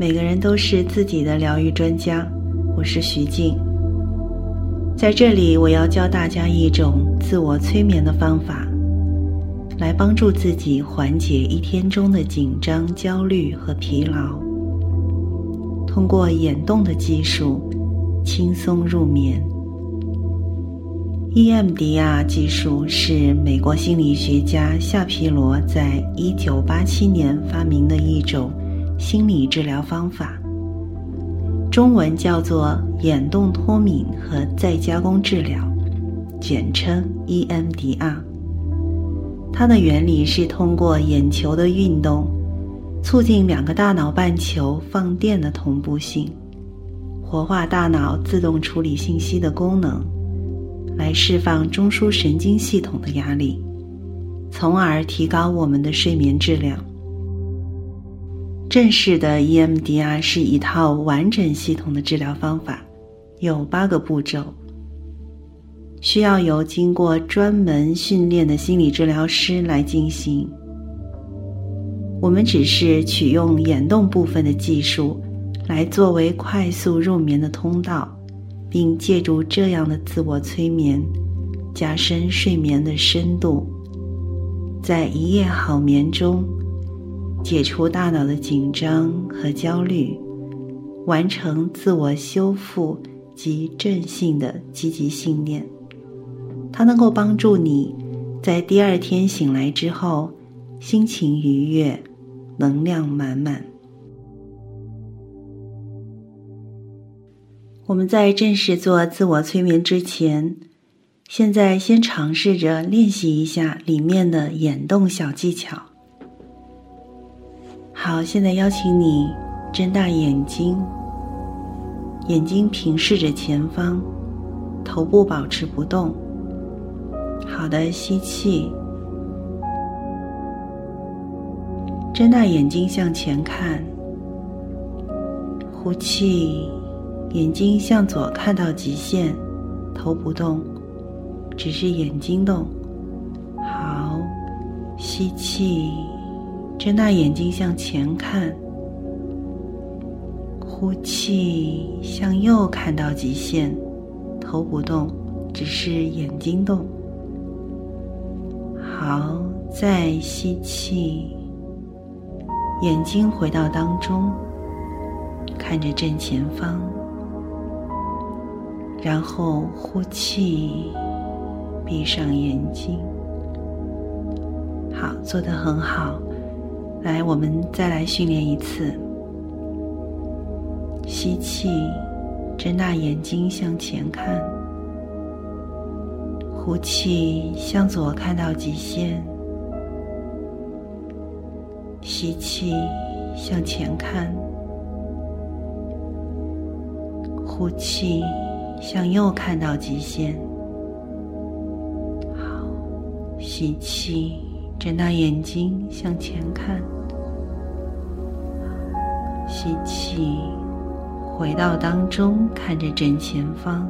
每个人都是自己的疗愈专家。我是徐静，在这里我要教大家一种自我催眠的方法，来帮助自己缓解一天中的紧张、焦虑和疲劳。通过眼动的技术，轻松入眠。EMDR 技术是美国心理学家夏皮罗在一九八七年发明的一种心理治疗方法，中文叫做眼动脱敏和再加工治疗，简称 EMDR。它的原理是通过眼球的运动，促进两个大脑半球放电的同步性，活化大脑自动处理信息的功能。来释放中枢神经系统的压力，从而提高我们的睡眠质量。正式的 EMDR 是一套完整系统的治疗方法，有八个步骤，需要由经过专门训练的心理治疗师来进行。我们只是取用眼动部分的技术，来作为快速入眠的通道。并借助这样的自我催眠，加深睡眠的深度，在一夜好眠中解除大脑的紧张和焦虑，完成自我修复及正性的积极信念。它能够帮助你在第二天醒来之后，心情愉悦，能量满满。我们在正式做自我催眠之前，现在先尝试着练习一下里面的眼动小技巧。好，现在邀请你睁大眼睛，眼睛平视着前方，头部保持不动。好的，吸气，睁大眼睛向前看，呼气。眼睛向左看到极限，头不动，只是眼睛动。好，吸气，睁大眼睛向前看。呼气，向右看到极限，头不动，只是眼睛动。好，再吸气，眼睛回到当中，看着正前方。然后呼气，闭上眼睛。好，做得很好。来，我们再来训练一次。吸气，睁大眼睛向前看。呼气，向左看到极限。吸气，向前看。呼气。向右看到极限，好，吸气，睁大眼睛向前看，吸气，回到当中看着正前方，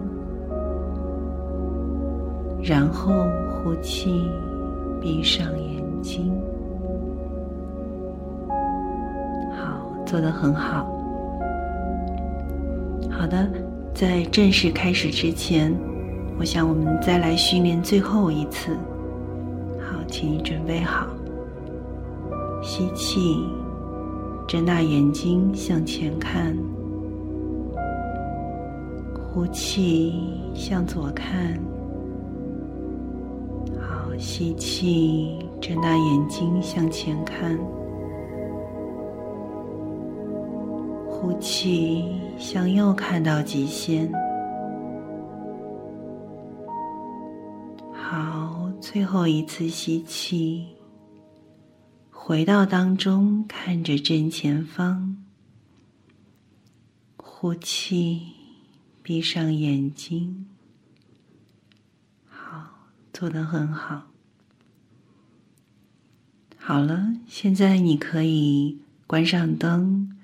然后呼气，闭上眼睛，好，做得很好，好的。在正式开始之前，我想我们再来训练最后一次。请你准备好。吸气，睁大眼睛向前看。呼气，向左看。好，吸气，睁大眼睛向前看。呼气。向右看到极限，好，最后一次吸气，回到当中，看着正前方，呼气，闭上眼睛，好，做得很好，好了，现在你可以关上灯。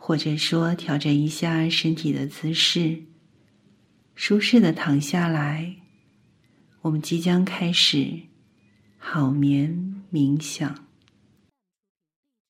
或者说，调整一下身体的姿势，舒适的躺下来。我们即将开始好眠冥想。